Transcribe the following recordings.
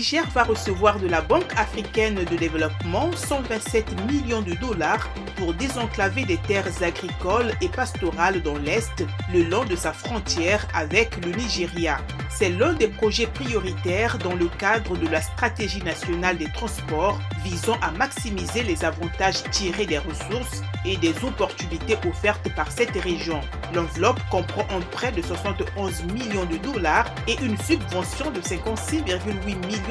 Niger va recevoir de la Banque africaine de développement 127 millions de dollars pour désenclaver des terres agricoles et pastorales dans l'Est, le long de sa frontière avec le Nigeria. C'est l'un des projets prioritaires dans le cadre de la stratégie nationale des transports visant à maximiser les avantages tirés des ressources et des opportunités offertes par cette région. L'enveloppe comprend un prêt de 71 millions de dollars et une subvention de 56,8 millions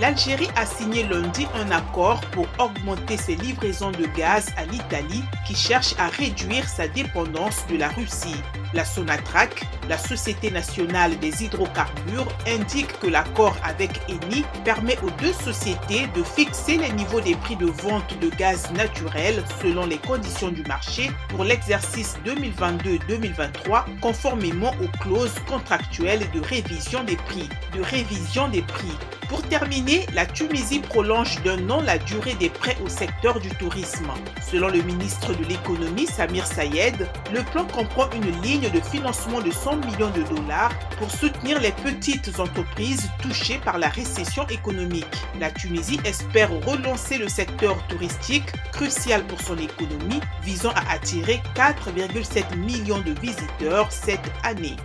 L'Algérie a signé lundi un accord pour augmenter ses livraisons de gaz à l'Italie qui cherche à réduire sa dépendance de la Russie. La Sonatrach, la Société nationale des hydrocarbures, indique que l'accord avec Eni permet aux deux sociétés de fixer les niveaux des prix de vente de gaz naturel selon les conditions du marché pour l'exercice 2022-2023 conformément aux clauses contractuelles. De révision des prix. Pour terminer, la Tunisie prolonge d'un an la durée des prêts au secteur du tourisme. Selon le ministre de l'économie Samir Sayed, le plan comprend une ligne de financement de 100 millions de dollars pour soutenir les petites entreprises touchées par la récession économique. La Tunisie espère relancer le secteur touristique, crucial pour son économie, visant à attirer 4,7 millions de visiteurs cette année.